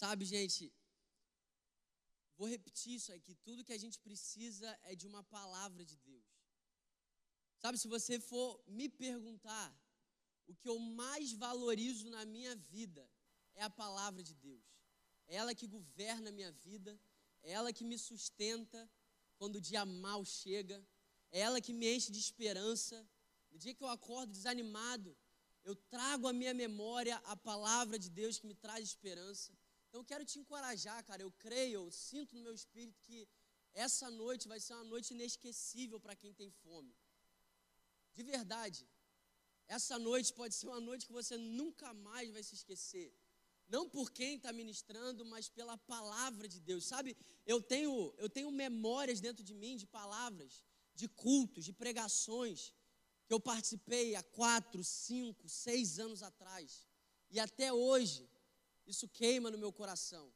Sabe, gente, vou repetir isso aqui: tudo que a gente precisa é de uma palavra de Deus. Sabe, se você for me perguntar, o que eu mais valorizo na minha vida é a palavra de Deus. É ela que governa a minha vida, é ela que me sustenta quando o dia mal chega, é ela que me enche de esperança. No dia que eu acordo desanimado, eu trago à minha memória a palavra de Deus que me traz esperança. Então eu quero te encorajar, cara. Eu creio, eu sinto no meu espírito que essa noite vai ser uma noite inesquecível para quem tem fome. De verdade. Essa noite pode ser uma noite que você nunca mais vai se esquecer. Não por quem está ministrando, mas pela palavra de Deus. Sabe, eu tenho, eu tenho memórias dentro de mim de palavras, de cultos, de pregações que eu participei há quatro, cinco, seis anos atrás. E até hoje, isso queima no meu coração.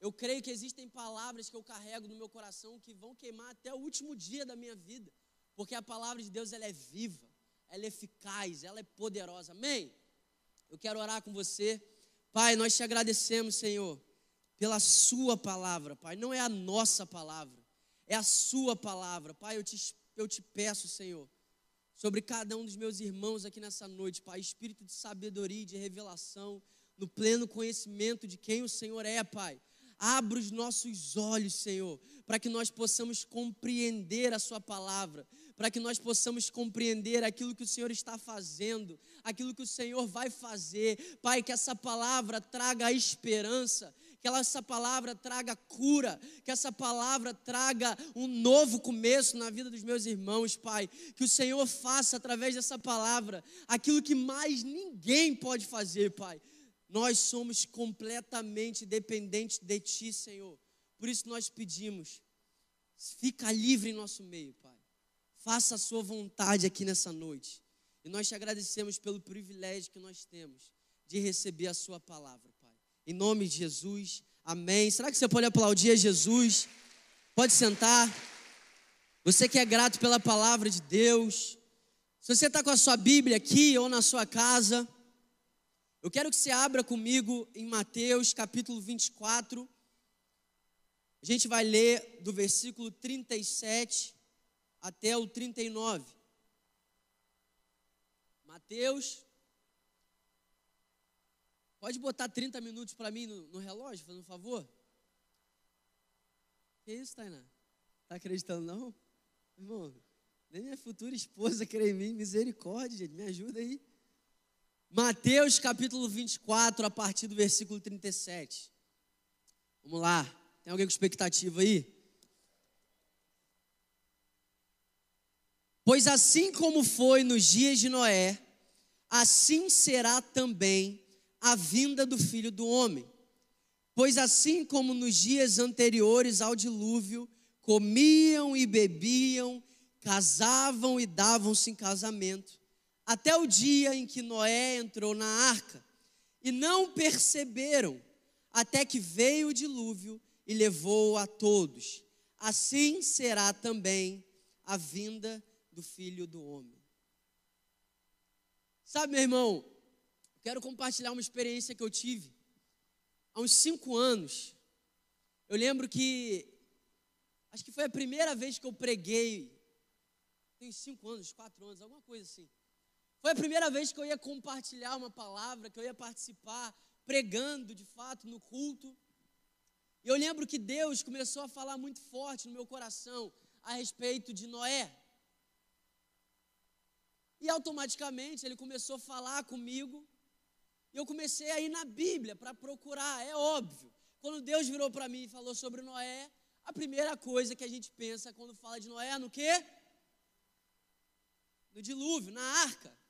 Eu creio que existem palavras que eu carrego no meu coração que vão queimar até o último dia da minha vida. Porque a palavra de Deus ela é viva ela é eficaz, ela é poderosa. Amém? Eu quero orar com você. Pai, nós te agradecemos, Senhor, pela Sua palavra, Pai. Não é a nossa palavra, é a Sua palavra. Pai, eu te, eu te peço, Senhor, sobre cada um dos meus irmãos aqui nessa noite, Pai, espírito de sabedoria e de revelação, no pleno conhecimento de quem o Senhor é, Pai. Abra os nossos olhos, Senhor, para que nós possamos compreender a Sua palavra, para que nós possamos compreender aquilo que o Senhor está fazendo, aquilo que o Senhor vai fazer. Pai, que essa palavra traga esperança, que essa palavra traga cura, que essa palavra traga um novo começo na vida dos meus irmãos, Pai. Que o Senhor faça através dessa palavra aquilo que mais ninguém pode fazer, Pai. Nós somos completamente dependentes de Ti, Senhor. Por isso nós pedimos, fica livre em nosso meio, Pai. Faça a sua vontade aqui nessa noite. E nós te agradecemos pelo privilégio que nós temos de receber a sua palavra, Pai. Em nome de Jesus, amém. Será que você pode aplaudir a Jesus? Pode sentar. Você que é grato pela palavra de Deus. Se você está com a sua Bíblia aqui ou na sua casa, eu quero que você abra comigo em Mateus capítulo 24. A gente vai ler do versículo 37 até o 39. Mateus. Pode botar 30 minutos para mim no, no, relógio, fazendo um favor? Que isso, Tainá? Tá acreditando não? Irmão, nem minha futura esposa crê em mim, misericórdia, gente, me ajuda aí. Mateus capítulo 24, a partir do versículo 37. Vamos lá. Tem alguém com expectativa aí? Pois assim como foi nos dias de Noé, assim será também a vinda do filho do homem. Pois assim como nos dias anteriores ao dilúvio, comiam e bebiam, casavam e davam-se em casamento, até o dia em que Noé entrou na arca, e não perceberam, até que veio o dilúvio e levou a todos. Assim será também a vinda do Filho do Homem. Sabe, meu irmão, quero compartilhar uma experiência que eu tive há uns cinco anos. Eu lembro que, acho que foi a primeira vez que eu preguei, tem cinco anos, quatro anos, alguma coisa assim. Foi a primeira vez que eu ia compartilhar uma palavra, que eu ia participar pregando de fato no culto. E eu lembro que Deus começou a falar muito forte no meu coração a respeito de Noé. E automaticamente ele começou a falar comigo. E eu comecei a ir na Bíblia para procurar, é óbvio. Quando Deus virou para mim e falou sobre Noé, a primeira coisa que a gente pensa quando fala de Noé é no quê? No dilúvio, na arca.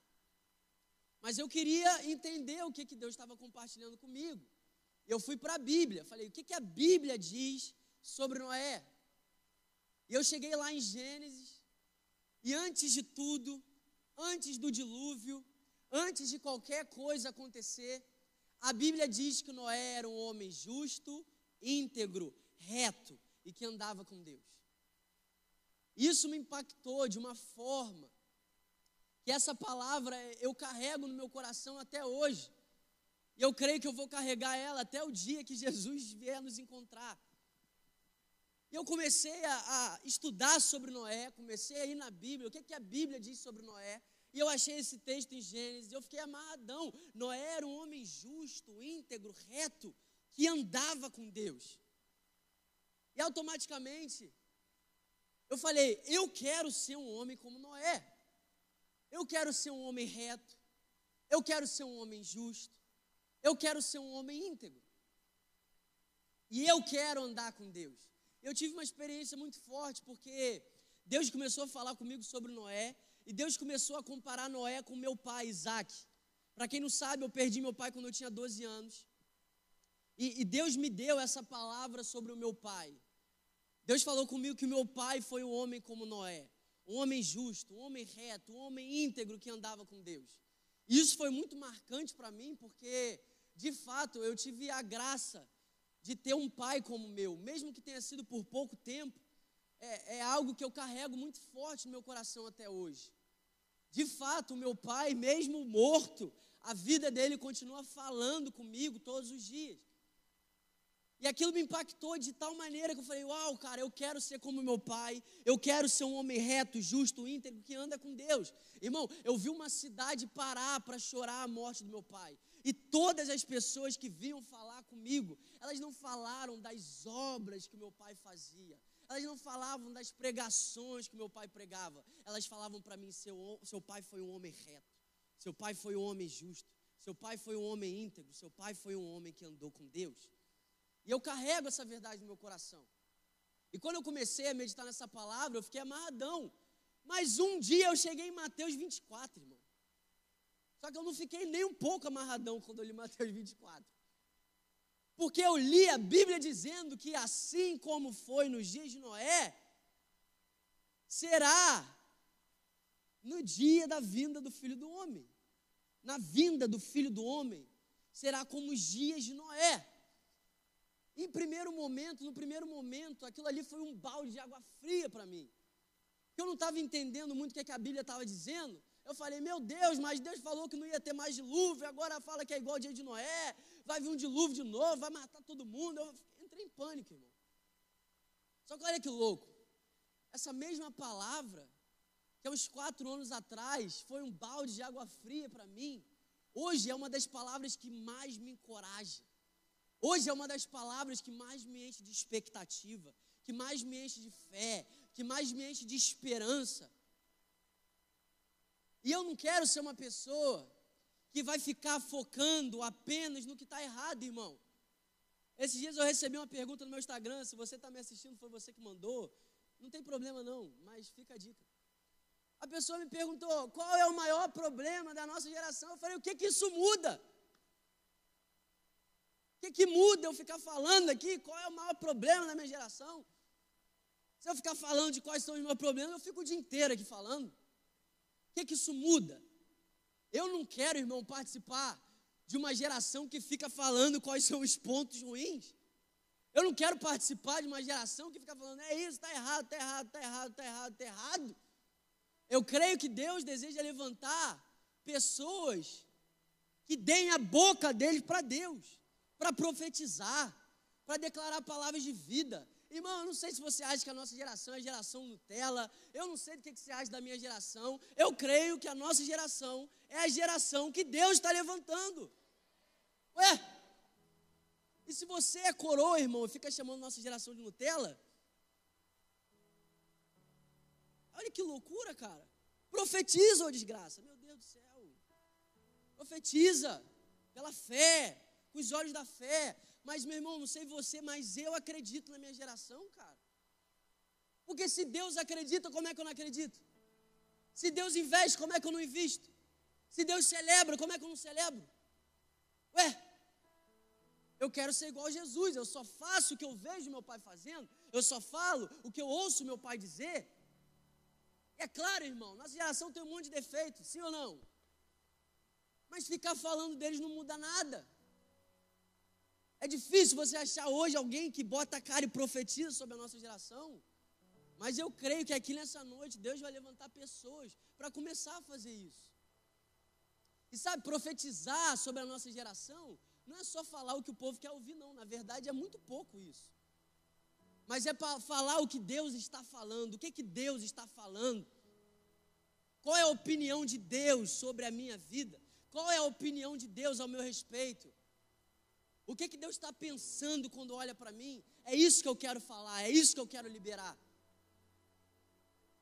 Mas eu queria entender o que, que Deus estava compartilhando comigo. Eu fui para a Bíblia, falei, o que, que a Bíblia diz sobre Noé? E eu cheguei lá em Gênesis, e antes de tudo, antes do dilúvio, antes de qualquer coisa acontecer, a Bíblia diz que Noé era um homem justo, íntegro, reto e que andava com Deus. Isso me impactou de uma forma que essa palavra eu carrego no meu coração até hoje. E eu creio que eu vou carregar ela até o dia que Jesus vier nos encontrar. E eu comecei a, a, estudar sobre Noé, comecei a ir na Bíblia, o que, que a Bíblia diz sobre Noé. E eu achei esse texto em Gênesis, eu fiquei amarradão. Noé era um homem justo, íntegro, reto, que andava com Deus. E automaticamente, eu falei: eu quero ser um homem como Noé. Eu quero ser um homem reto. Eu quero ser um homem justo. Eu quero ser um homem íntegro. E eu quero andar com Deus. Eu tive uma experiência muito forte porque Deus começou a falar comigo sobre Noé e Deus começou a comparar Noé com meu pai, Isaac. Para quem não sabe, eu perdi meu pai quando eu tinha 12 anos. E, e, Deus me deu essa palavra sobre o meu pai. Deus falou comigo que meu pai foi um homem como Noé, um homem justo, um homem reto, um homem íntegro que andava com Deus. Isso foi muito marcante para mim, porque, de fato, eu tive a graça de ter um pai como o meu, mesmo que tenha sido por pouco tempo, é, é algo que eu carrego muito forte no meu coração até hoje. De fato, o meu pai, mesmo morto, a vida dele continua falando comigo todos os dias. E aquilo me impactou de tal maneira que eu falei: Uau, cara, eu quero ser como meu pai, eu quero ser um homem reto, justo, íntegro, que anda com Deus. Irmão, eu vi uma cidade parar para chorar a morte do meu pai. E todas as pessoas que vinham falar comigo, elas não falaram das obras que meu pai fazia, elas não falavam das pregações que meu pai pregava, elas falavam para mim: seu, seu pai foi um homem reto, seu pai foi um homem justo, seu pai foi um homem íntegro, seu pai foi um homem que andou com Deus. E eu carrego essa verdade no meu coração. E quando eu comecei a meditar nessa palavra, eu fiquei amarradão. Mas um dia eu cheguei em Mateus 24, irmão. Só que eu não fiquei nem um pouco amarradão quando eu li Mateus 24. Porque eu li a Bíblia dizendo que assim como foi nos dias de Noé, será no dia da vinda do filho do homem. Na vinda do filho do homem, será como os dias de Noé. Em primeiro momento, no primeiro momento, aquilo ali foi um balde de água fria para mim. Eu não estava entendendo muito o que, é que a Bíblia estava dizendo. Eu falei, meu Deus, mas Deus falou que não ia ter mais dilúvio, agora fala que é igual ao dia de Noé, vai vir um dilúvio de novo, vai matar todo mundo. Eu entrei em pânico, irmão. Só que olha que louco. Essa mesma palavra, que há uns quatro anos atrás foi um balde de água fria para mim, hoje é uma das palavras que mais me encoraja. Hoje é uma das palavras que mais me enche de expectativa, que mais me enche de fé, que mais me enche de esperança. E eu não quero ser uma pessoa que vai ficar focando apenas no que está errado, irmão. Esses dias eu recebi uma pergunta no meu Instagram. Se você está me assistindo, foi você que mandou. Não tem problema não, mas fica a dica. A pessoa me perguntou qual é o maior problema da nossa geração. Eu falei, o que que isso muda? Que, que muda eu ficar falando aqui? Qual é o maior problema da minha geração? Se eu ficar falando de quais são os meus problemas, eu fico o dia inteiro aqui falando. O que, que isso muda? Eu não quero, irmão, participar de uma geração que fica falando quais são os pontos ruins. Eu não quero participar de uma geração que fica falando, é isso, está errado, está errado, está errado, está errado, está errado. Eu creio que Deus deseja levantar pessoas que deem a boca deles para Deus para profetizar, para declarar palavras de vida. Irmão, eu não sei se você acha que a nossa geração é a geração Nutella, eu não sei do que você acha da minha geração, eu creio que a nossa geração é a geração que Deus está levantando. Ué, e se você é coroa, irmão, e fica chamando nossa geração de Nutella, olha que loucura, cara. Profetiza, ô desgraça, meu Deus do céu. Profetiza, pela fé, com os olhos da fé. Mas, meu irmão, não sei você, mas eu acredito na minha geração, cara. Porque se Deus acredita, como é que eu não acredito? Se Deus investe, como é que eu não invisto? Se Deus celebra, como é que eu não celebro? Ué, eu quero ser igual a Jesus, eu só faço o que eu vejo meu pai fazendo, eu só falo o que eu ouço meu pai dizer. E é claro, irmão, nossa geração tem um monte de defeitos, sim ou não? Mas ficar falando deles não muda nada. É difícil você achar hoje alguém que bota a cara e profetiza sobre a nossa geração. Mas eu creio que aqui nessa noite Deus vai levantar pessoas para começar a fazer isso. E sabe, profetizar sobre a nossa geração não é só falar o que o povo quer ouvir, não. Na verdade, é muito pouco isso. Mas é para falar o que Deus está falando, o que, que Deus está falando. Qual é a opinião de Deus sobre a minha vida? Qual é a opinião de Deus ao meu respeito? O que, que Deus está pensando quando olha para mim? É isso que eu quero falar, é isso que eu quero liberar.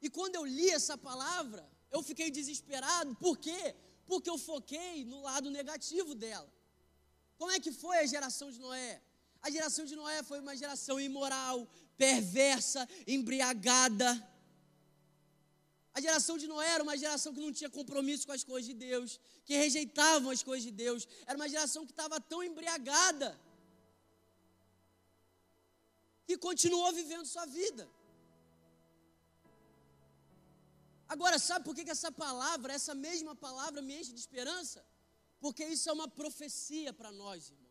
E quando eu li essa palavra, eu fiquei desesperado. Por quê? Porque eu foquei no lado negativo dela. Como é que foi a geração de Noé? A geração de Noé foi uma geração imoral, perversa, embriagada. A geração de Noé era uma geração que não tinha compromisso com as coisas de Deus, que rejeitavam as coisas de Deus. Era uma geração que estava tão embriagada que continuou vivendo sua vida. Agora, sabe por que, que essa palavra, essa mesma palavra, me enche de esperança? Porque isso é uma profecia para nós, irmão.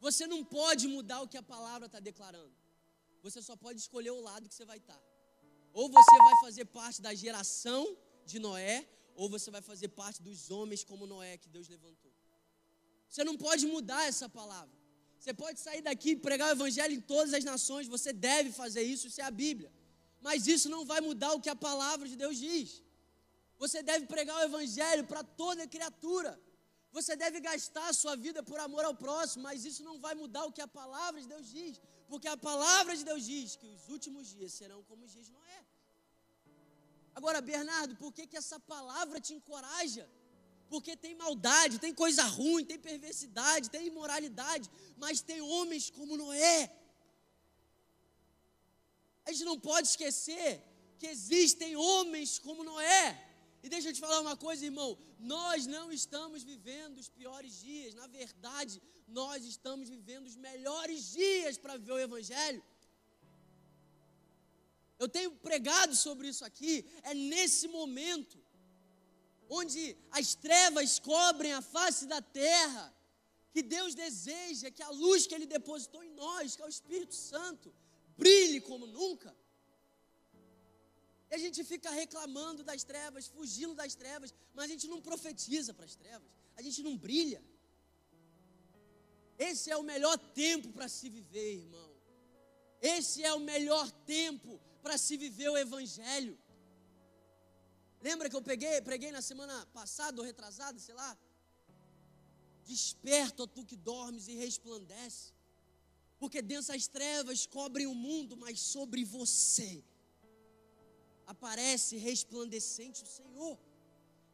Você não pode mudar o que a palavra está declarando. Você só pode escolher o lado que você vai estar. Tá. Ou você vai fazer parte da geração de Noé, ou você vai fazer parte dos homens como Noé que Deus levantou. Você não pode mudar essa palavra. Você pode sair daqui e pregar o evangelho em todas as nações, você deve fazer isso, isso é a Bíblia mas isso não vai mudar o que a palavra de Deus diz. Você deve pregar o evangelho para toda criatura. Você deve gastar a sua vida por amor ao próximo, mas isso não vai mudar o que a palavra de Deus diz, porque a palavra de Deus diz que os últimos dias serão como os dias de Noé. Agora, Bernardo, por que, que essa palavra te encoraja? Porque tem maldade, tem coisa ruim, tem perversidade, tem imoralidade, mas tem homens como Noé a gente não pode esquecer que existem homens como Noé. E deixa eu te falar uma coisa, irmão. Nós não estamos vivendo os piores dias. Na verdade, nós estamos vivendo os melhores dias para viver o Evangelho. Eu tenho pregado sobre isso aqui. É nesse momento onde as trevas cobrem a face da terra que Deus deseja que a luz que Ele depositou em nós, que é o Espírito Santo, brilhe como nunca. E a gente fica reclamando das trevas, fugindo das trevas, mas a gente não profetiza para as trevas, a gente não brilha. Esse é o melhor tempo para se viver, irmão. Esse é o melhor tempo para se viver o Evangelho. Lembra que eu peguei, preguei na semana passada ou retrasada, sei lá? Desperta, ó tu que dormes e resplandece porque densas trevas cobrem o mundo, mas sobre você aparece resplandecente o Senhor.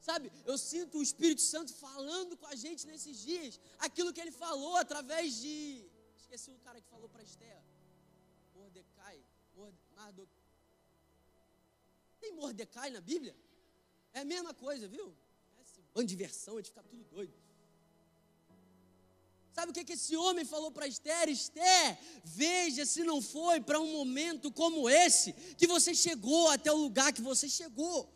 Sabe, eu sinto o Espírito Santo falando com a gente nesses dias, aquilo que ele falou através de. Esqueci o cara que falou para Esther. Mordecai. Morde, Tem Mordecai na Bíblia? É a mesma coisa, viu? Esse bando de versão, a gente fica tudo doido. Sabe o que, esse homem falou para Esther? Esther, veja se não foi para um momento como esse que você chegou até o lugar que você chegou.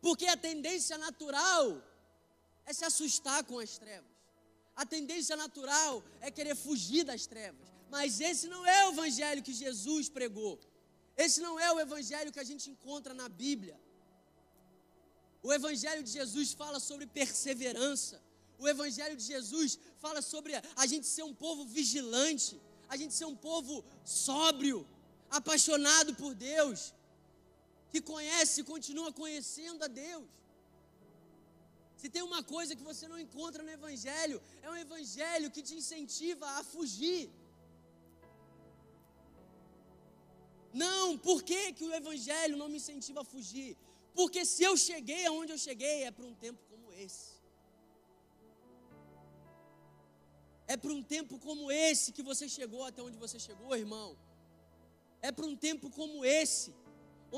Porque a tendência natural é se assustar com as trevas. A tendência natural é querer fugir das trevas. Mas esse não é o evangelho que Jesus pregou. Esse não é o evangelho que a gente encontra na Bíblia. O evangelho de Jesus fala sobre perseverança. O Evangelho de Jesus fala sobre a gente ser um povo vigilante, a gente ser um povo sóbrio, apaixonado por Deus, que conhece e continua conhecendo a Deus. Se tem uma coisa que você não encontra no Evangelho, é um Evangelho que te incentiva a fugir. Não, por que, que o Evangelho não me incentiva a fugir? Porque se eu cheguei aonde eu cheguei, é para um tempo como esse. É para um tempo como esse que você chegou até onde você chegou, irmão. É para um tempo como esse,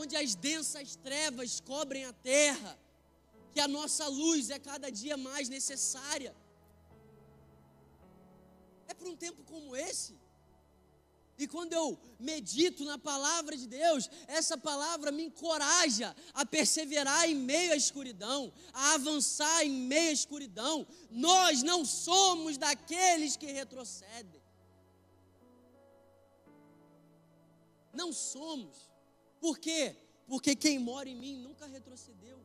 onde as densas trevas cobrem a terra, que a nossa luz é cada dia mais necessária. É para um tempo como esse e quando eu medito na palavra de Deus, essa palavra me encoraja a perseverar em meio à escuridão, a avançar em meio à escuridão. Nós não somos daqueles que retrocedem. Não somos. Por quê? Porque quem mora em mim nunca retrocedeu.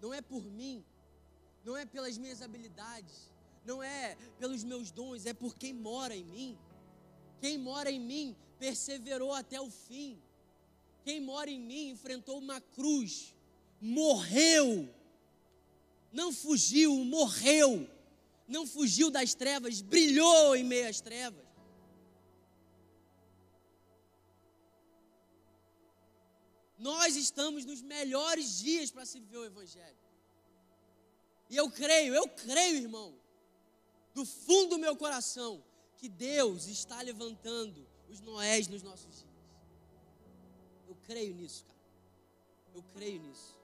Não é por mim, não é pelas minhas habilidades não é pelos meus dons, é por quem mora em mim. Quem mora em mim perseverou até o fim. Quem mora em mim enfrentou uma cruz, morreu, não fugiu, morreu, não fugiu das trevas, brilhou em meio às trevas. Nós estamos nos melhores dias para se viver o Evangelho. E eu creio, eu creio, irmão, do fundo do meu coração, que Deus está levantando os Noés nos nossos dias. Eu creio nisso, cara. Eu creio nisso.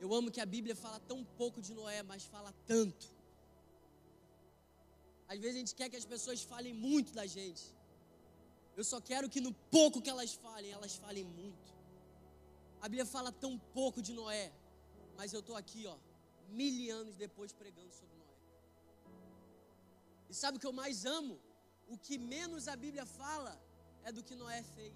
Eu amo que a Bíblia fala tão pouco de Noé, mas fala tanto. Às vezes a gente quer que as pessoas falem muito da gente. Eu só quero que no pouco que elas falem, elas falem muito. A Bíblia fala tão pouco de Noé, mas eu estou aqui, ó, mil anos depois pregando sobre. E sabe o que eu mais amo? O que menos a Bíblia fala é do que Noé fez.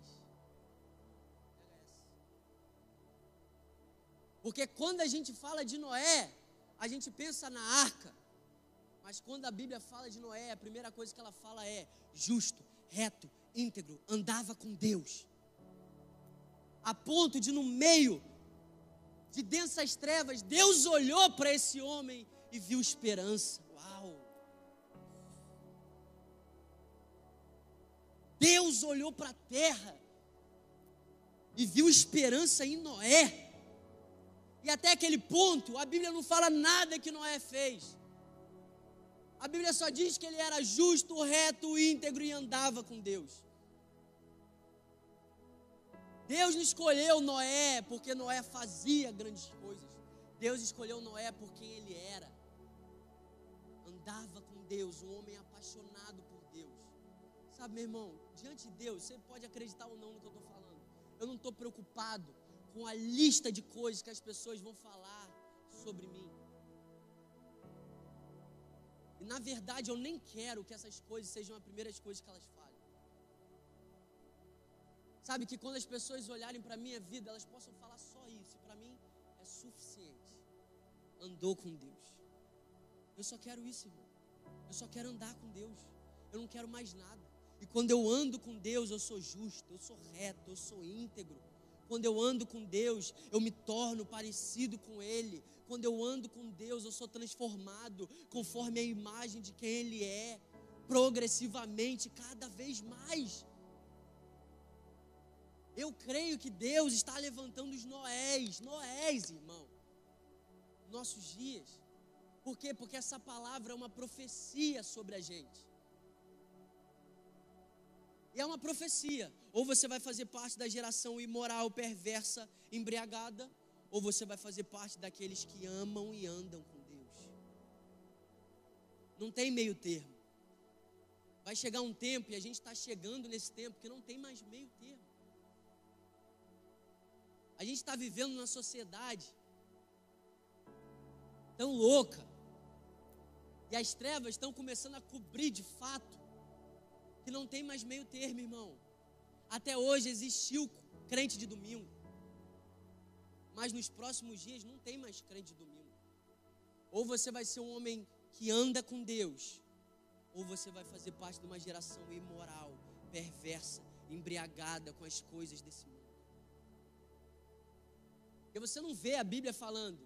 Porque quando a gente fala de Noé, a gente pensa na arca. Mas quando a Bíblia fala de Noé, a primeira coisa que ela fala é justo, reto, íntegro, andava com Deus. A ponto de no meio de densas trevas, Deus olhou para esse homem e viu esperança. Deus olhou para a terra e viu esperança em Noé. E até aquele ponto, a Bíblia não fala nada que Noé fez. A Bíblia só diz que ele era justo, reto, íntegro e andava com Deus. Deus não escolheu Noé porque Noé fazia grandes coisas. Deus escolheu Noé por quem ele era. Andava com Deus, um homem apaixonado por Deus. Sabe, meu irmão, diante de Deus, você pode acreditar ou não no que eu estou falando. Eu não estou preocupado com a lista de coisas que as pessoas vão falar sobre mim. E na verdade eu nem quero que essas coisas sejam as primeiras coisas que elas falem. Sabe que quando as pessoas olharem para a minha vida, elas possam falar só isso. Para mim é suficiente. Andou com Deus. Eu só quero isso, irmão. Eu só quero andar com Deus. Eu não quero mais nada. E quando eu ando com Deus, eu sou justo, eu sou reto, eu sou íntegro. Quando eu ando com Deus, eu me torno parecido com Ele. Quando eu ando com Deus, eu sou transformado conforme a imagem de quem Ele é, progressivamente, cada vez mais. Eu creio que Deus está levantando os Noés, Noés, irmão, nossos dias. Por quê? Porque essa palavra é uma profecia sobre a gente. E é uma profecia. Ou você vai fazer parte da geração imoral, perversa, embriagada, ou você vai fazer parte daqueles que amam e andam com Deus. Não tem meio termo. Vai chegar um tempo, e a gente está chegando nesse tempo, que não tem mais meio termo. A gente está vivendo numa sociedade tão louca, e as trevas estão começando a cobrir de fato, que não tem mais meio termo, irmão. Até hoje existiu crente de domingo. Mas nos próximos dias não tem mais crente de domingo. Ou você vai ser um homem que anda com Deus, ou você vai fazer parte de uma geração imoral, perversa, embriagada com as coisas desse mundo. Porque você não vê a Bíblia falando.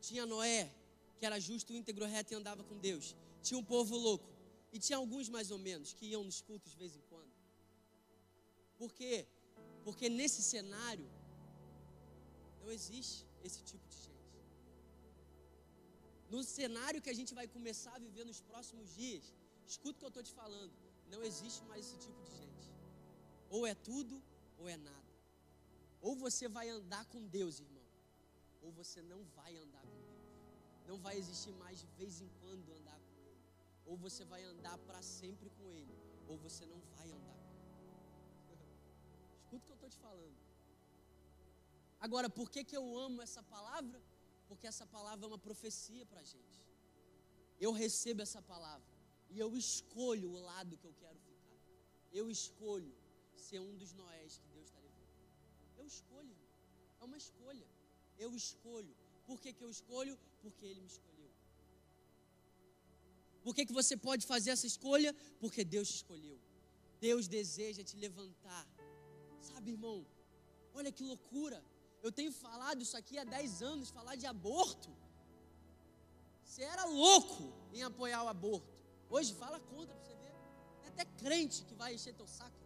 Tinha Noé, que era justo, íntegro, reto e andava com Deus. Tinha um povo louco. E tinha alguns mais ou menos que iam nos cultos de vez em quando. Por quê? Porque nesse cenário não existe esse tipo de gente. No cenário que a gente vai começar a viver nos próximos dias, escuta o que eu estou te falando, não existe mais esse tipo de gente. Ou é tudo ou é nada. Ou você vai andar com Deus, irmão, ou você não vai andar com Deus. Não vai existir mais de vez em quando andar. Ou você vai andar para sempre com Ele, ou você não vai andar com Ele. Escuta o que eu estou te falando. Agora, por que, que eu amo essa palavra? Porque essa palavra é uma profecia para a gente. Eu recebo essa palavra e eu escolho o lado que eu quero ficar. Eu escolho ser um dos Noés que Deus está levando. Eu escolho, irmão. É uma escolha. Eu escolho. Por que, que eu escolho? Porque Ele me escolheu. Por que, que você pode fazer essa escolha? Porque Deus te escolheu. Deus deseja te levantar. Sabe, irmão? Olha que loucura. Eu tenho falado isso aqui há 10 anos, falar de aborto. Você era louco em apoiar o aborto. Hoje fala contra pra você ver. É até crente que vai encher teu saco.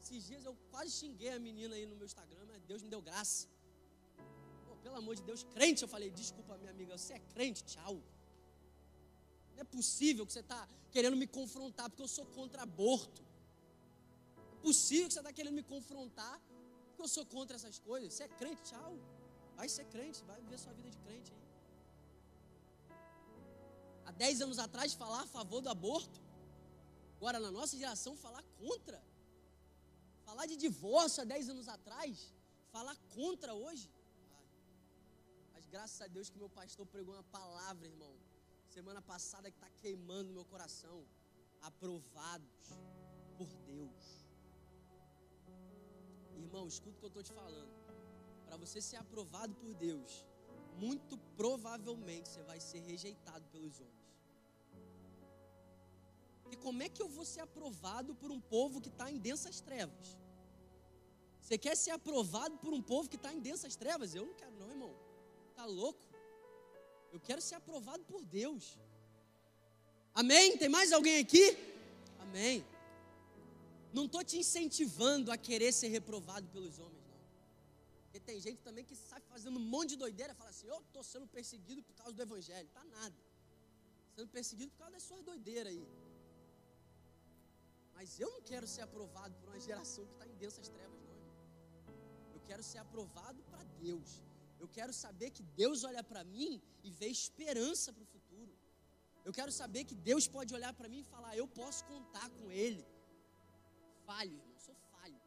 Esses dias eu quase xinguei a menina aí no meu Instagram, mas Deus me deu graça. Pô, pelo amor de Deus, crente, eu falei, desculpa, minha amiga, você é crente, tchau. Não é possível que você está querendo me confrontar porque eu sou contra aborto. É possível que você está querendo me confrontar porque eu sou contra essas coisas. Você é crente, tchau. Vai ser crente, vai viver sua vida de crente aí. Há 10 anos atrás falar a favor do aborto. Agora na nossa geração falar contra. Falar de divórcio há 10 anos atrás, falar contra hoje. Mas graças a Deus que meu pastor pregou uma palavra, irmão. Semana passada que está queimando meu coração. Aprovados por Deus. Irmão, escuta o que eu estou te falando. Para você ser aprovado por Deus, muito provavelmente você vai ser rejeitado pelos homens. Porque como é que eu vou ser aprovado por um povo que está em densas trevas? Você quer ser aprovado por um povo que está em densas trevas? Eu não quero, não, irmão. Tá louco? Eu quero ser aprovado por Deus. Amém? Tem mais alguém aqui? Amém. Não estou te incentivando a querer ser reprovado pelos homens, não. Porque tem gente também que sai fazendo um monte de doideira e fala assim: Eu estou sendo perseguido por causa do Evangelho. Tá nada. Sendo perseguido por causa das suas doideiras aí. Mas eu não quero ser aprovado por uma geração que está em densas trevas, não. Eu quero ser aprovado para Deus. Eu quero saber que Deus olha para mim e vê esperança para o futuro. Eu quero saber que Deus pode olhar para mim e falar: Eu posso contar com Ele. Falho, irmão, sou falho.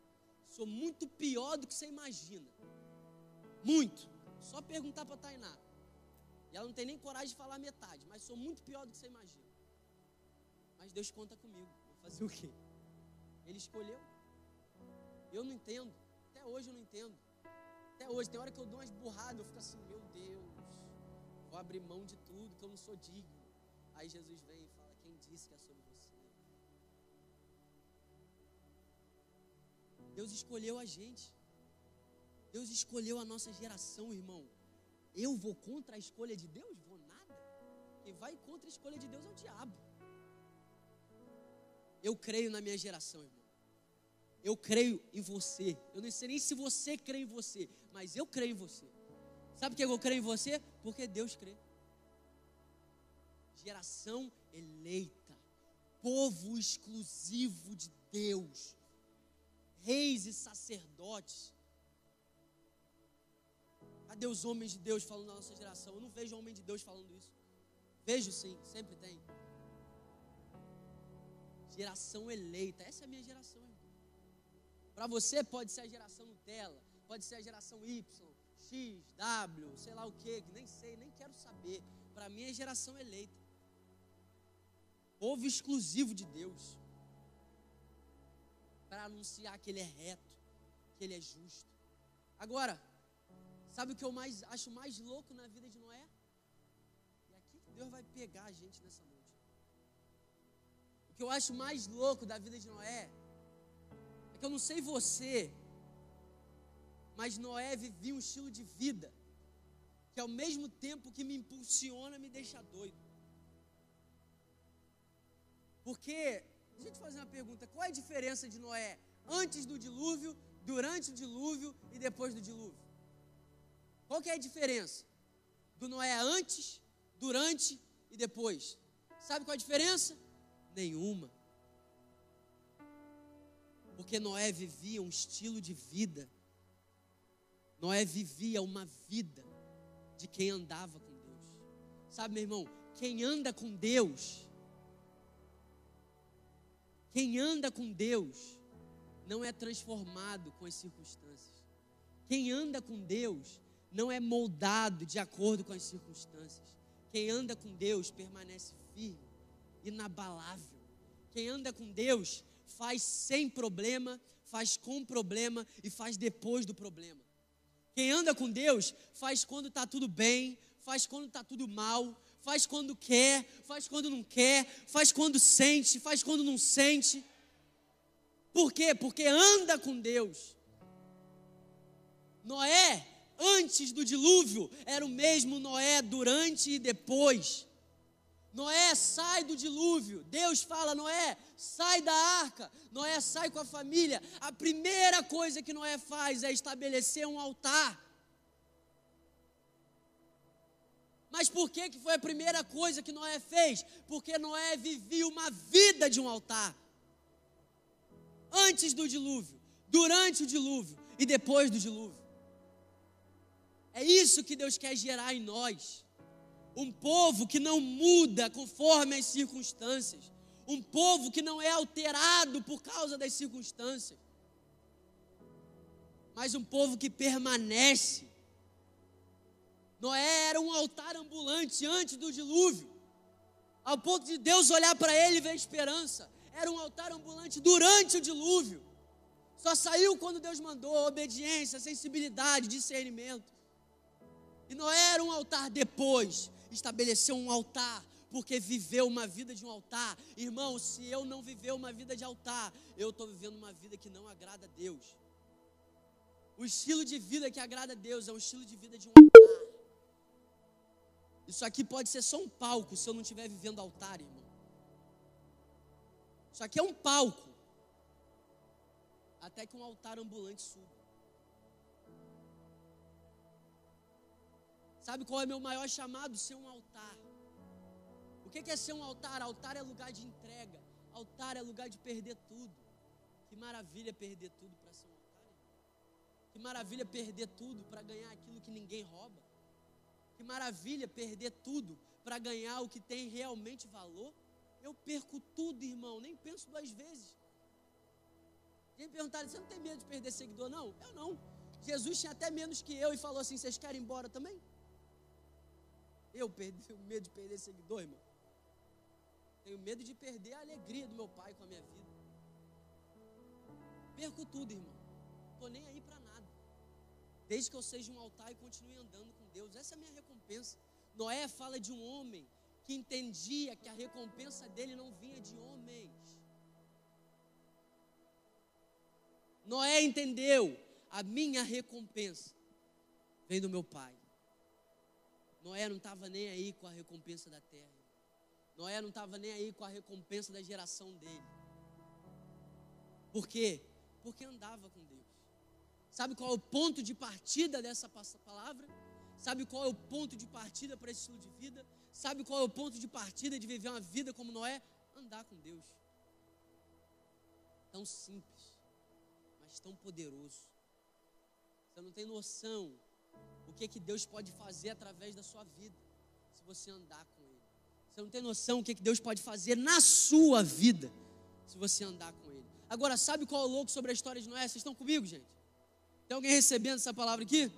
Sou muito pior do que você imagina. Muito. Só perguntar para a Tainá. E ela não tem nem coragem de falar metade, mas sou muito pior do que você imagina. Mas Deus conta comigo. Fazer o quê? Ele escolheu. Eu não entendo. Até hoje eu não entendo. Até hoje, tem hora que eu dou umas burradas, eu fico assim, meu Deus, vou abrir mão de tudo, que eu não sou digno. Aí Jesus vem e fala, quem disse que é sobre você? Deus escolheu a gente. Deus escolheu a nossa geração, irmão. Eu vou contra a escolha de Deus? Vou nada. Quem vai contra a escolha de Deus é o diabo. Eu creio na minha geração, irmão. Eu creio em você. Eu não sei nem se você crê em você, mas eu creio em você. Sabe por que eu creio em você? Porque Deus crê. Geração eleita, povo exclusivo de Deus, reis e sacerdotes. Cadê os homens de Deus falando na nossa geração? Eu não vejo homem de Deus falando isso. Vejo sim, sempre tem. Geração eleita. Essa é a minha geração, irmão. Para você pode ser a geração Nutella, pode ser a geração Y, X, W, sei lá o que, nem sei, nem quero saber. Para mim é geração eleita. Povo exclusivo de Deus. Para anunciar que Ele é reto, que Ele é justo. Agora, sabe o que eu mais acho mais louco na vida de Noé? E aqui Deus vai pegar a gente nessa noite que eu acho mais louco da vida de Noé é que eu não sei você, mas Noé vivia um estilo de vida que ao mesmo tempo que me impulsiona, me deixa doido. Porque, deixa eu te fazer uma pergunta: qual é a diferença de Noé antes do dilúvio, durante o dilúvio e depois do dilúvio? Qual que é a diferença do Noé antes, durante e depois? Sabe qual é a diferença? nenhuma. Porque Noé vivia um estilo de vida. Noé vivia uma vida de quem andava com Deus. Sabe, meu irmão, quem anda com Deus, quem anda com Deus, não é transformado com as circunstâncias. Quem anda com Deus não é moldado de acordo com as circunstâncias. Quem anda com Deus permanece firme inabalável. Quem anda com Deus faz sem problema, faz com problema e faz depois do problema. Quem anda com Deus faz quando está tudo bem, faz quando está tudo mal, faz quando quer, faz quando não quer, faz quando sente, faz quando não sente. Por quê? Porque anda com Deus. Noé, antes do dilúvio, era o mesmo Noé durante e depois. Noé sai do dilúvio. Deus fala: Noé, sai da arca. Noé sai com a família. A primeira coisa que Noé faz é estabelecer um altar. Mas por que, que foi a primeira coisa que Noé fez? Porque Noé vivia uma vida de um altar. Antes do dilúvio, durante o dilúvio e depois do dilúvio. É isso que Deus quer gerar em nós. Um povo que não muda conforme as circunstâncias. Um povo que não é alterado por causa das circunstâncias. Mas um povo que permanece Noé era um altar ambulante antes do dilúvio, ao ponto de Deus olhar para ele e ver esperança. Era um altar ambulante durante o dilúvio. Só saiu quando Deus mandou obediência, sensibilidade, discernimento. E Noé era um altar depois, estabeleceu um altar, porque viveu uma vida de um altar. Irmão, se eu não viver uma vida de altar, eu estou vivendo uma vida que não agrada a Deus. O estilo de vida que agrada a Deus é um estilo de vida de um altar. Isso aqui pode ser só um palco se eu não estiver vivendo altar, irmão. Isso aqui é um palco. Até que um altar ambulante suba. Sabe qual é meu maior chamado? Ser um altar. O que é ser um altar? Altar é lugar de entrega. Altar é lugar de perder tudo. Que maravilha perder tudo para ser um altar. Que maravilha perder tudo para ganhar aquilo que ninguém rouba. Que maravilha perder tudo para ganhar o que tem realmente valor. Eu perco tudo, irmão, nem penso duas vezes. Quem perguntar, você não tem medo de perder seguidor? Não, eu não. Jesus tinha até menos que eu e falou assim: vocês querem ir embora também? Eu perdi o medo de perder seguidor, irmão. Tenho medo de perder a alegria do meu pai com a minha vida. Perco tudo, irmão. Estou nem aí para nada. Desde que eu seja um altar e continue andando com Deus. Essa é a minha recompensa. Noé fala de um homem que entendia que a recompensa dele não vinha de homens. Noé entendeu, a minha recompensa vem do meu pai. Noé não estava nem aí com a recompensa da terra. Noé não estava nem aí com a recompensa da geração dele. Por quê? Porque andava com Deus. Sabe qual é o ponto de partida dessa palavra? Sabe qual é o ponto de partida para esse estilo de vida? Sabe qual é o ponto de partida de viver uma vida como Noé? Andar com Deus. Tão simples, mas tão poderoso. Você não tem noção o que é que Deus pode fazer através da sua vida se você andar com Ele. Você não tem noção o que é que Deus pode fazer na sua vida se você andar com Ele. Agora, sabe qual é o louco sobre a história de Noé? Vocês estão comigo, gente? Tem alguém recebendo essa palavra aqui?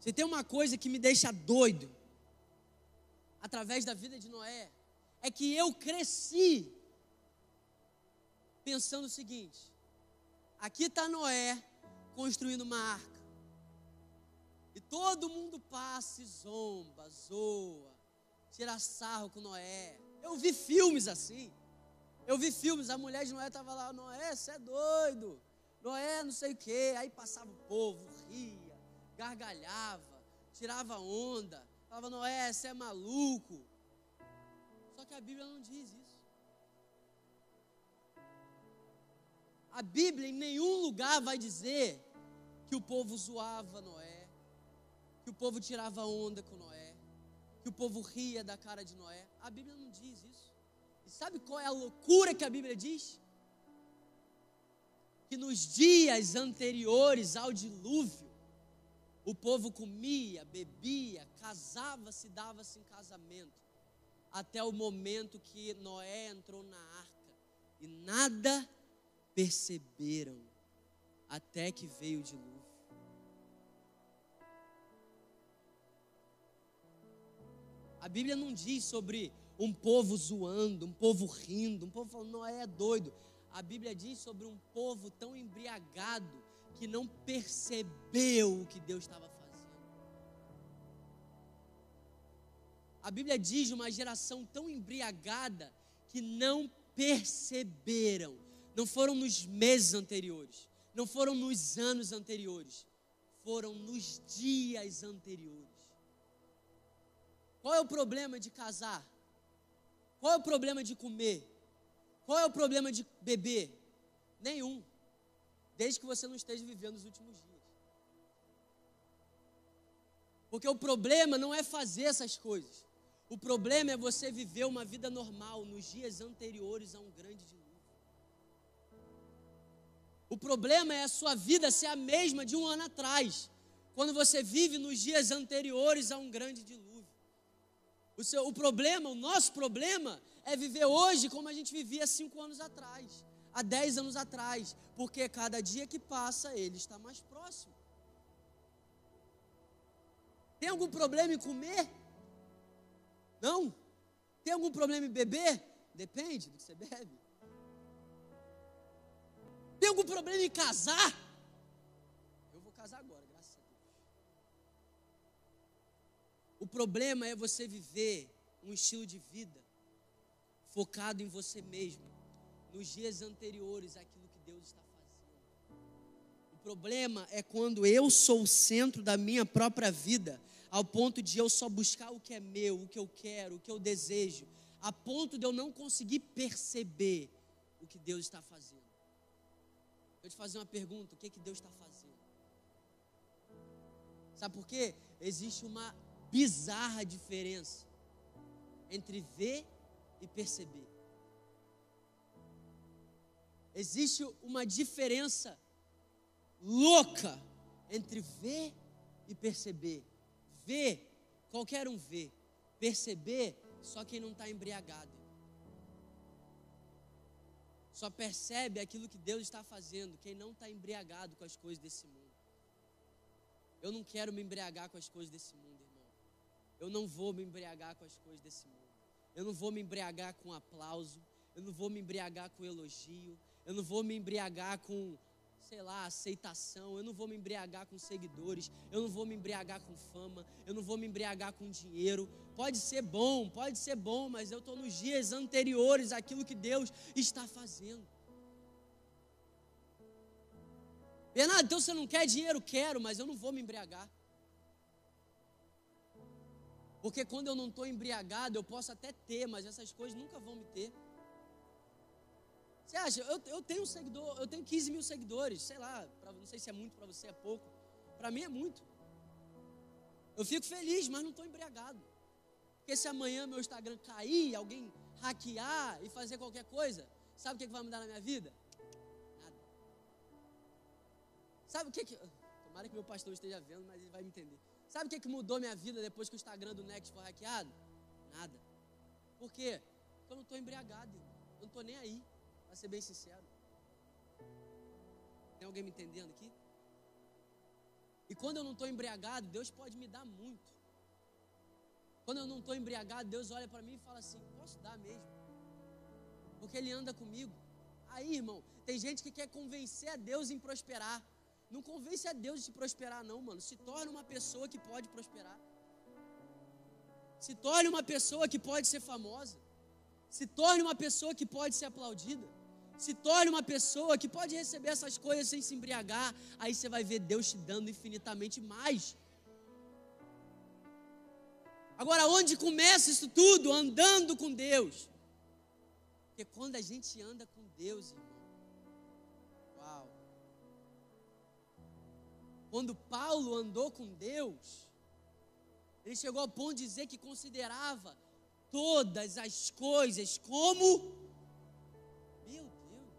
Se tem uma coisa que me deixa doido, através da vida de Noé, é que eu cresci pensando o seguinte: aqui está Noé construindo uma arca, e todo mundo passa e zomba, zoa, tira sarro com Noé. Eu vi filmes assim. Eu vi filmes, a mulher de Noé estava lá, Noé, você é doido. Noé, não sei o quê. Aí passava o povo, ria gargalhava, tirava onda, falava, Noé, você é maluco. Só que a Bíblia não diz isso. A Bíblia em nenhum lugar vai dizer que o povo zoava Noé, que o povo tirava onda com Noé, que o povo ria da cara de Noé. A Bíblia não diz isso. E sabe qual é a loucura que a Bíblia diz? Que nos dias anteriores ao dilúvio, o povo comia, bebia, casava-se, dava-se em casamento, até o momento que Noé entrou na arca e nada perceberam até que veio o dilúvio. A Bíblia não diz sobre um povo zoando, um povo rindo, um povo falando, Noé é doido. A Bíblia diz sobre um povo tão embriagado que não percebeu o que Deus estava fazendo. A Bíblia diz de uma geração tão embriagada que não perceberam. Não foram nos meses anteriores, não foram nos anos anteriores, foram nos dias anteriores. Qual é o problema de casar? Qual é o problema de comer? Qual é o problema de beber? Nenhum. Desde que você não esteja vivendo os últimos dias. Porque o problema não é fazer essas coisas. O problema é você viver uma vida normal nos dias anteriores a um grande dilúvio. O problema é a sua vida ser a mesma de um ano atrás, quando você vive nos dias anteriores a um grande dilúvio. O, seu, o problema, o nosso problema, é viver hoje como a gente vivia cinco anos atrás, há dez anos atrás, porque cada dia que passa ele está mais próximo. Tem algum problema em comer? Não? Tem algum problema em beber? Depende do que você bebe. Tem algum problema em casar? Problema é você viver um estilo de vida focado em você mesmo, nos dias anteriores àquilo que Deus está fazendo. O problema é quando eu sou o centro da minha própria vida, ao ponto de eu só buscar o que é meu, o que eu quero, o que eu desejo, a ponto de eu não conseguir perceber o que Deus está fazendo. Eu te fazer uma pergunta: o que, é que Deus está fazendo? Sabe por quê? Existe uma bizarra diferença entre ver e perceber. Existe uma diferença louca entre ver e perceber. Ver, qualquer um vê. Perceber, só quem não está embriagado. Só percebe aquilo que Deus está fazendo, quem não está embriagado com as coisas desse mundo. Eu não quero me embriagar com as coisas desse mundo. Eu não vou me embriagar com as coisas desse mundo. Eu não vou me embriagar com aplauso. Eu não vou me embriagar com elogio. Eu não vou me embriagar com, sei lá, aceitação. Eu não vou me embriagar com seguidores. Eu não vou me embriagar com fama. Eu não vou me embriagar com dinheiro. Pode ser bom, pode ser bom, mas eu estou nos dias anteriores àquilo que Deus está fazendo. Bernardo, então você não quer dinheiro? Quero, mas eu não vou me embriagar. Porque quando eu não estou embriagado, eu posso até ter, mas essas coisas nunca vão me ter. Você acha? Eu, eu tenho um seguidor, eu tenho 15 mil seguidores, sei lá, pra, não sei se é muito para você, é pouco. Para mim é muito. Eu fico feliz, mas não estou embriagado. Porque se amanhã meu Instagram cair, alguém hackear e fazer qualquer coisa, sabe o que, que vai mudar na minha vida? Nada. Sabe o que que. Tomara que meu pastor esteja vendo, mas ele vai me entender. Sabe o que, que mudou minha vida depois que o Instagram do Next foi hackeado? Nada. Por quê? Porque eu não estou embriagado. Eu não estou nem aí, para ser bem sincero. Tem alguém me entendendo aqui? E quando eu não estou embriagado, Deus pode me dar muito. Quando eu não estou embriagado, Deus olha para mim e fala assim: posso dar mesmo. Porque Ele anda comigo. Aí, irmão, tem gente que quer convencer a Deus em prosperar. Não convence a Deus de te prosperar, não, mano. Se torne uma pessoa que pode prosperar. Se torne uma pessoa que pode ser famosa. Se torne uma pessoa que pode ser aplaudida. Se torne uma pessoa que pode receber essas coisas sem se embriagar. Aí você vai ver Deus te dando infinitamente mais. Agora, onde começa isso tudo? Andando com Deus. Porque quando a gente anda com Deus, irmão, Quando Paulo andou com Deus, ele chegou ao ponto de dizer que considerava todas as coisas como. Meu Deus!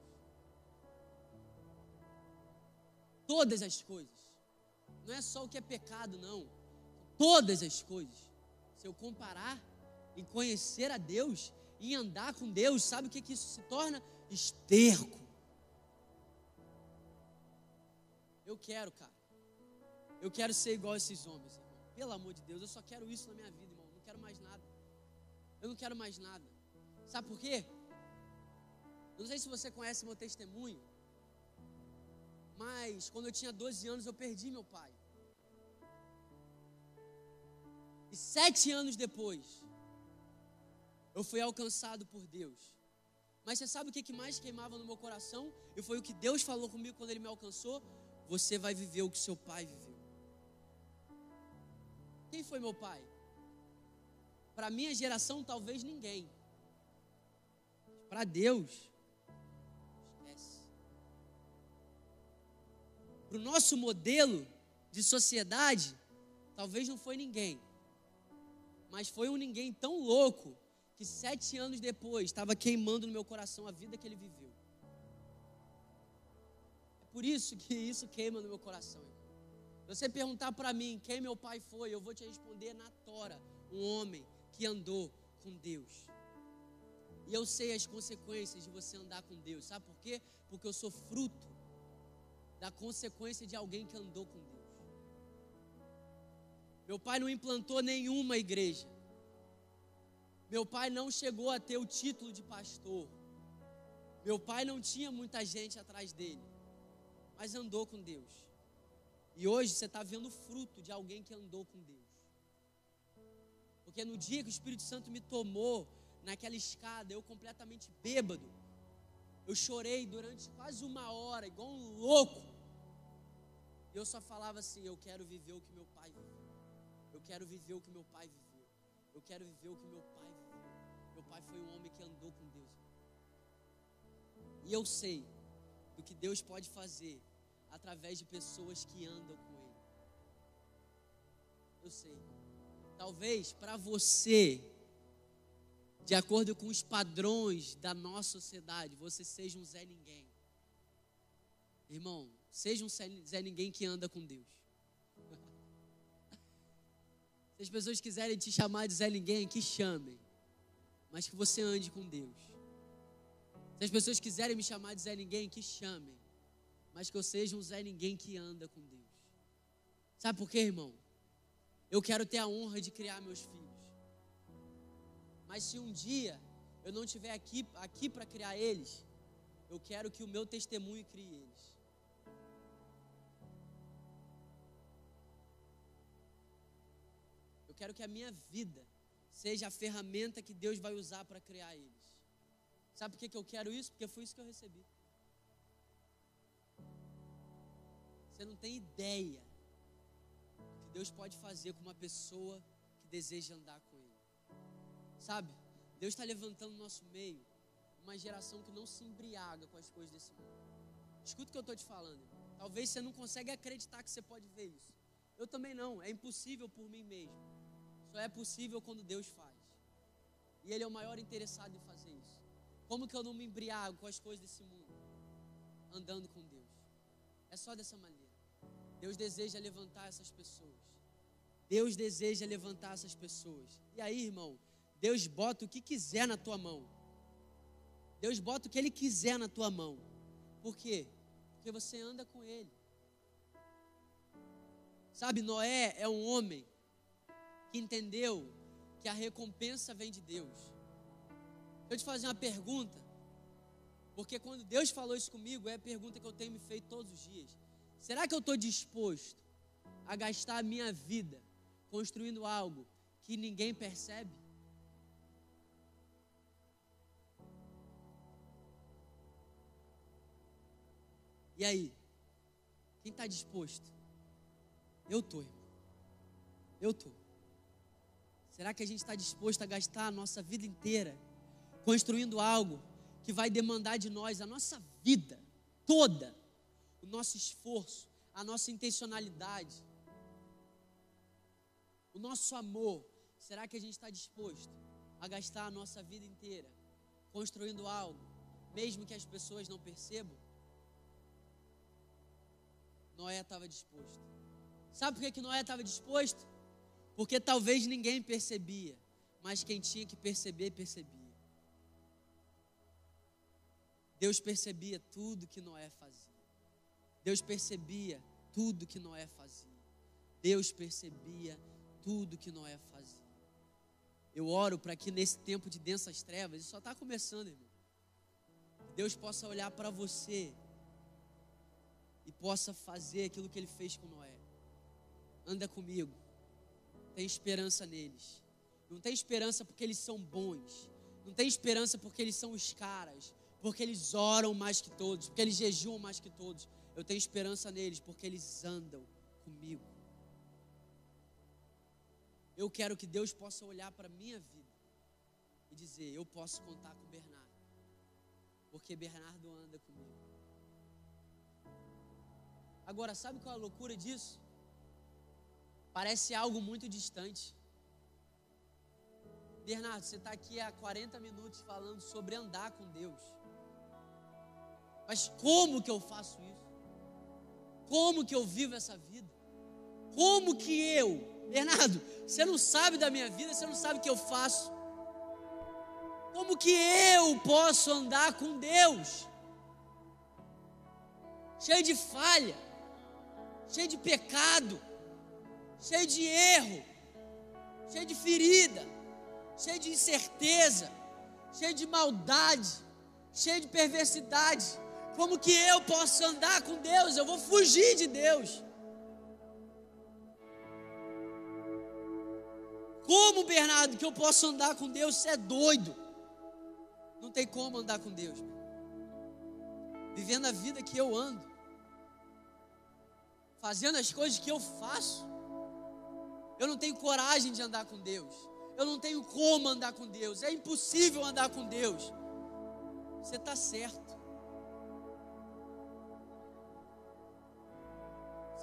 Todas as coisas. Não é só o que é pecado, não. Todas as coisas. Se eu comparar em conhecer a Deus, em andar com Deus, sabe o que, que isso se torna? Esterco. Eu quero, cara. Eu quero ser igual a esses homens, irmão. Pelo amor de Deus, eu só quero isso na minha vida, irmão. Não quero mais nada. Eu não quero mais nada. Sabe por quê? Eu não sei se você conhece meu testemunho. Mas quando eu tinha 12 anos eu perdi meu pai. E sete anos depois, eu fui alcançado por Deus. Mas você sabe o que mais queimava no meu coração? E foi o que Deus falou comigo quando Ele me alcançou: Você vai viver o que seu pai viveu. Quem foi meu pai? Para minha geração, talvez ninguém. Para Deus, esquece. Para o nosso modelo de sociedade, talvez não foi ninguém. Mas foi um ninguém tão louco que sete anos depois estava queimando no meu coração a vida que ele viveu. É por isso que isso queima no meu coração. Você perguntar para mim quem meu pai foi, eu vou te responder na tora, um homem que andou com Deus. E eu sei as consequências de você andar com Deus. Sabe por quê? Porque eu sou fruto da consequência de alguém que andou com Deus. Meu pai não implantou nenhuma igreja. Meu pai não chegou a ter o título de pastor. Meu pai não tinha muita gente atrás dele. Mas andou com Deus. E hoje você está vendo o fruto de alguém que andou com Deus. Porque no dia que o Espírito Santo me tomou naquela escada, eu completamente bêbado, eu chorei durante quase uma hora, igual um louco. E eu só falava assim: Eu quero viver o que meu pai viveu. Eu quero viver o que meu pai viveu. Eu quero viver o que meu pai viveu. Meu pai foi um homem que andou com Deus. E eu sei do que Deus pode fazer através de pessoas que andam com Ele. Eu sei. Talvez para você, de acordo com os padrões da nossa sociedade, você seja um Zé Ninguém. Irmão, seja um Zé Ninguém que anda com Deus. Se as pessoas quiserem te chamar de Zé Ninguém, que chamem. Mas que você ande com Deus. Se as pessoas quiserem me chamar de Zé Ninguém, que chamem. Mas que eu seja um Zé Ninguém que anda com Deus. Sabe por quê, irmão? Eu quero ter a honra de criar meus filhos. Mas se um dia eu não estiver aqui, aqui para criar eles, eu quero que o meu testemunho crie eles. Eu quero que a minha vida seja a ferramenta que Deus vai usar para criar eles. Sabe por que, que eu quero isso? Porque foi isso que eu recebi. Você não tem ideia do que Deus pode fazer com uma pessoa que deseja andar com Ele. Sabe? Deus está levantando no nosso meio uma geração que não se embriaga com as coisas desse mundo. Escuta o que eu estou te falando. Talvez você não consiga acreditar que você pode ver isso. Eu também não. É impossível por mim mesmo. Só é possível quando Deus faz. E Ele é o maior interessado em fazer isso. Como que eu não me embriago com as coisas desse mundo? Andando com Deus. É só dessa maneira. Deus deseja levantar essas pessoas. Deus deseja levantar essas pessoas. E aí, irmão, Deus bota o que quiser na tua mão. Deus bota o que Ele quiser na tua mão. Por quê? Porque você anda com Ele. Sabe, Noé é um homem que entendeu que a recompensa vem de Deus. Eu te fazer uma pergunta, porque quando Deus falou isso comigo, é a pergunta que eu tenho me feito todos os dias. Será que eu estou disposto a gastar a minha vida construindo algo que ninguém percebe? E aí? Quem está disposto? Eu estou, irmão. Eu estou. Será que a gente está disposto a gastar a nossa vida inteira construindo algo que vai demandar de nós a nossa vida toda, o nosso esforço, a nossa intencionalidade, o nosso amor? Será que a gente está disposto a gastar a nossa vida inteira construindo algo, mesmo que as pessoas não percebam? Noé estava disposto. Sabe por que, que Noé estava disposto? Porque talvez ninguém percebia, mas quem tinha que perceber, percebia. Deus percebia tudo que Noé fazia. Deus percebia tudo que Noé fazia. Deus percebia tudo que Noé fazia. Eu oro para que nesse tempo de densas trevas, isso só está começando, irmão. Deus possa olhar para você e possa fazer aquilo que ele fez com Noé. Anda comigo. Tem esperança neles. Não tem esperança porque eles são bons. Não tem esperança porque eles são os caras. Porque eles oram mais que todos. Porque eles jejuam mais que todos. Eu tenho esperança neles porque eles andam comigo. Eu quero que Deus possa olhar para a minha vida e dizer: Eu posso contar com Bernardo, porque Bernardo anda comigo. Agora, sabe qual é a loucura disso? Parece algo muito distante. Bernardo, você está aqui há 40 minutos falando sobre andar com Deus. Mas como que eu faço isso? Como que eu vivo essa vida? Como que eu, Bernardo, você não sabe da minha vida, você não sabe o que eu faço. Como que eu posso andar com Deus? Cheio de falha, cheio de pecado, cheio de erro, cheio de ferida, cheio de incerteza, cheio de maldade, cheio de perversidade. Como que eu posso andar com Deus? Eu vou fugir de Deus. Como, Bernardo, que eu posso andar com Deus? Você é doido. Não tem como andar com Deus. Vivendo a vida que eu ando. Fazendo as coisas que eu faço. Eu não tenho coragem de andar com Deus. Eu não tenho como andar com Deus. É impossível andar com Deus. Você está certo.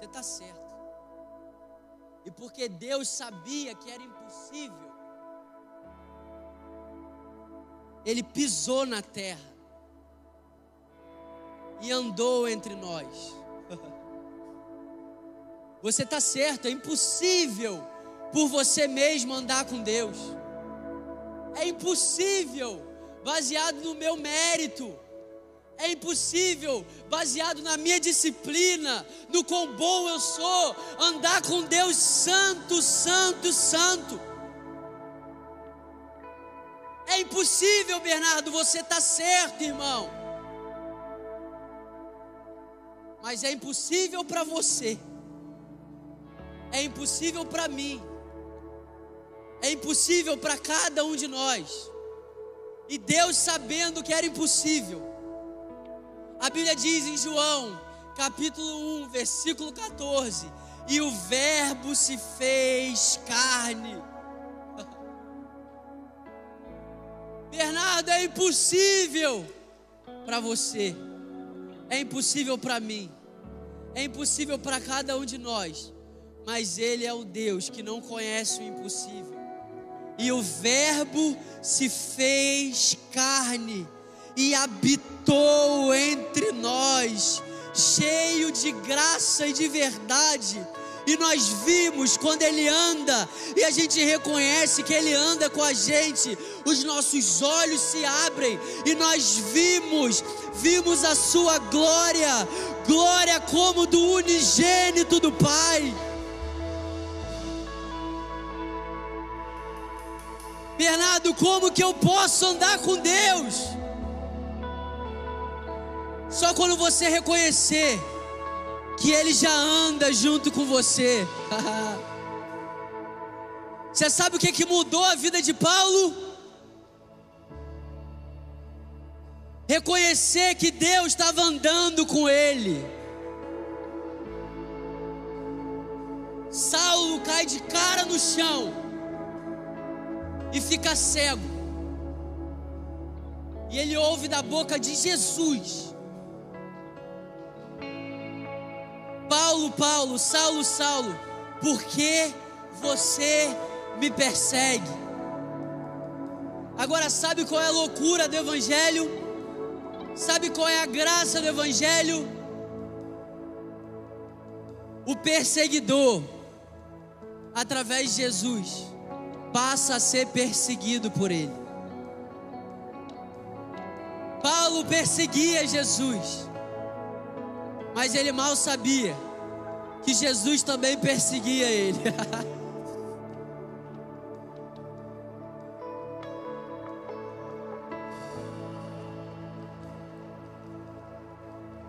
Você está certo. E porque Deus sabia que era impossível, Ele pisou na terra e andou entre nós. Você está certo, é impossível por você mesmo andar com Deus. É impossível, baseado no meu mérito. É impossível, baseado na minha disciplina, no quão bom eu sou, andar com Deus santo, santo, santo. É impossível, Bernardo, você está certo, irmão. Mas é impossível para você, é impossível para mim, é impossível para cada um de nós. E Deus, sabendo que era impossível, a Bíblia diz em João, capítulo 1, versículo 14: E o Verbo se fez carne. Bernardo, é impossível para você, é impossível para mim, é impossível para cada um de nós, mas Ele é o Deus que não conhece o impossível. E o Verbo se fez carne e habitou entre nós, cheio de graça e de verdade. E nós vimos quando Ele anda, e a gente reconhece que Ele anda com a gente, os nossos olhos se abrem, e nós vimos, vimos a Sua glória, glória como do unigênito do Pai. Bernardo, como que eu posso andar com Deus? Só quando você reconhecer que Ele já anda junto com você. você sabe o que, que mudou a vida de Paulo? Reconhecer que Deus estava andando com ele. Saulo cai de cara no chão e fica cego. E ele ouve da boca de Jesus Paulo, Paulo, Saulo, Saulo, por que você me persegue? Agora, sabe qual é a loucura do Evangelho? Sabe qual é a graça do Evangelho? O perseguidor, através de Jesus, passa a ser perseguido por ele. Paulo perseguia Jesus mas ele mal sabia que Jesus também perseguia ele.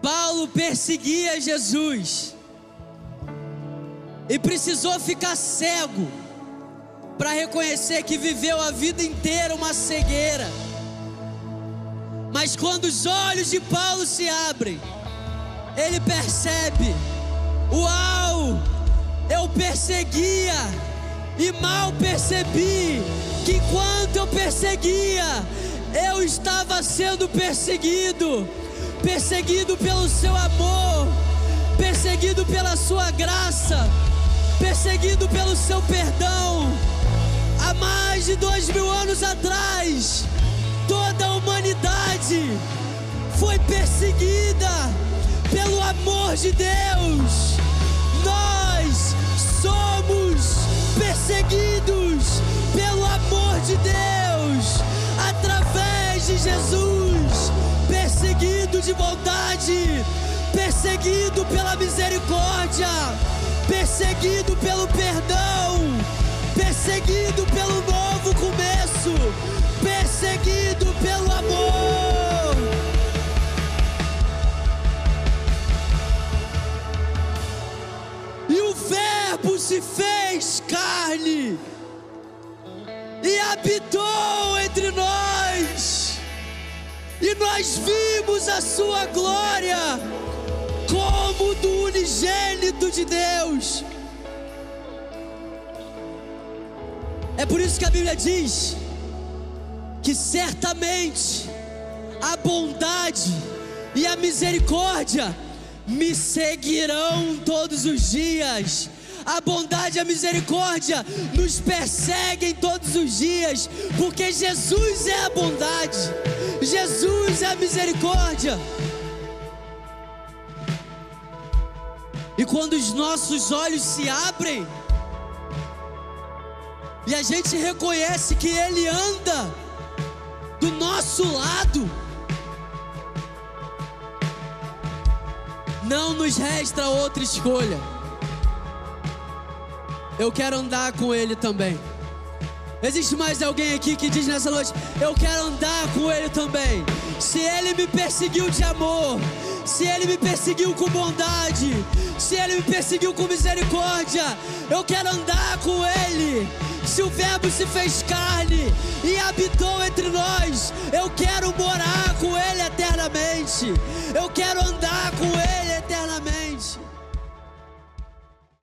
Paulo perseguia Jesus e precisou ficar cego para reconhecer que viveu a vida inteira uma cegueira. Mas quando os olhos de Paulo se abrem, ele percebe: Uau, eu perseguia e mal percebi que enquanto eu perseguia, eu estava sendo perseguido. Perseguido pelo seu amor, perseguido pela sua graça, perseguido pelo seu perdão. Há mais de dois mil anos atrás, toda a humanidade foi perseguida pelo amor de Deus. Nós somos perseguidos pelo amor de Deus através de Jesus, perseguido de bondade, perseguido pela misericórdia, perseguido pelo perdão, perseguido pelo novo começo, perseguido pelo amor. Verbo se fez carne e habitou entre nós, e nós vimos a sua glória como do unigênito de Deus. É por isso que a Bíblia diz que certamente a bondade e a misericórdia me seguirão todos os dias a bondade e a misericórdia nos perseguem todos os dias, porque Jesus é a bondade, Jesus é a misericórdia. E quando os nossos olhos se abrem, e a gente reconhece que Ele anda do nosso lado, não nos resta outra escolha eu quero andar com Ele também. Existe mais alguém aqui que diz nessa noite: Eu quero andar com Ele também. Se Ele me perseguiu de amor, se Ele me perseguiu com bondade, se Ele me perseguiu com misericórdia, eu quero andar com Ele. Se o Verbo se fez carne e habitou entre nós, eu quero morar com Ele eternamente. Eu quero andar com Ele eternamente.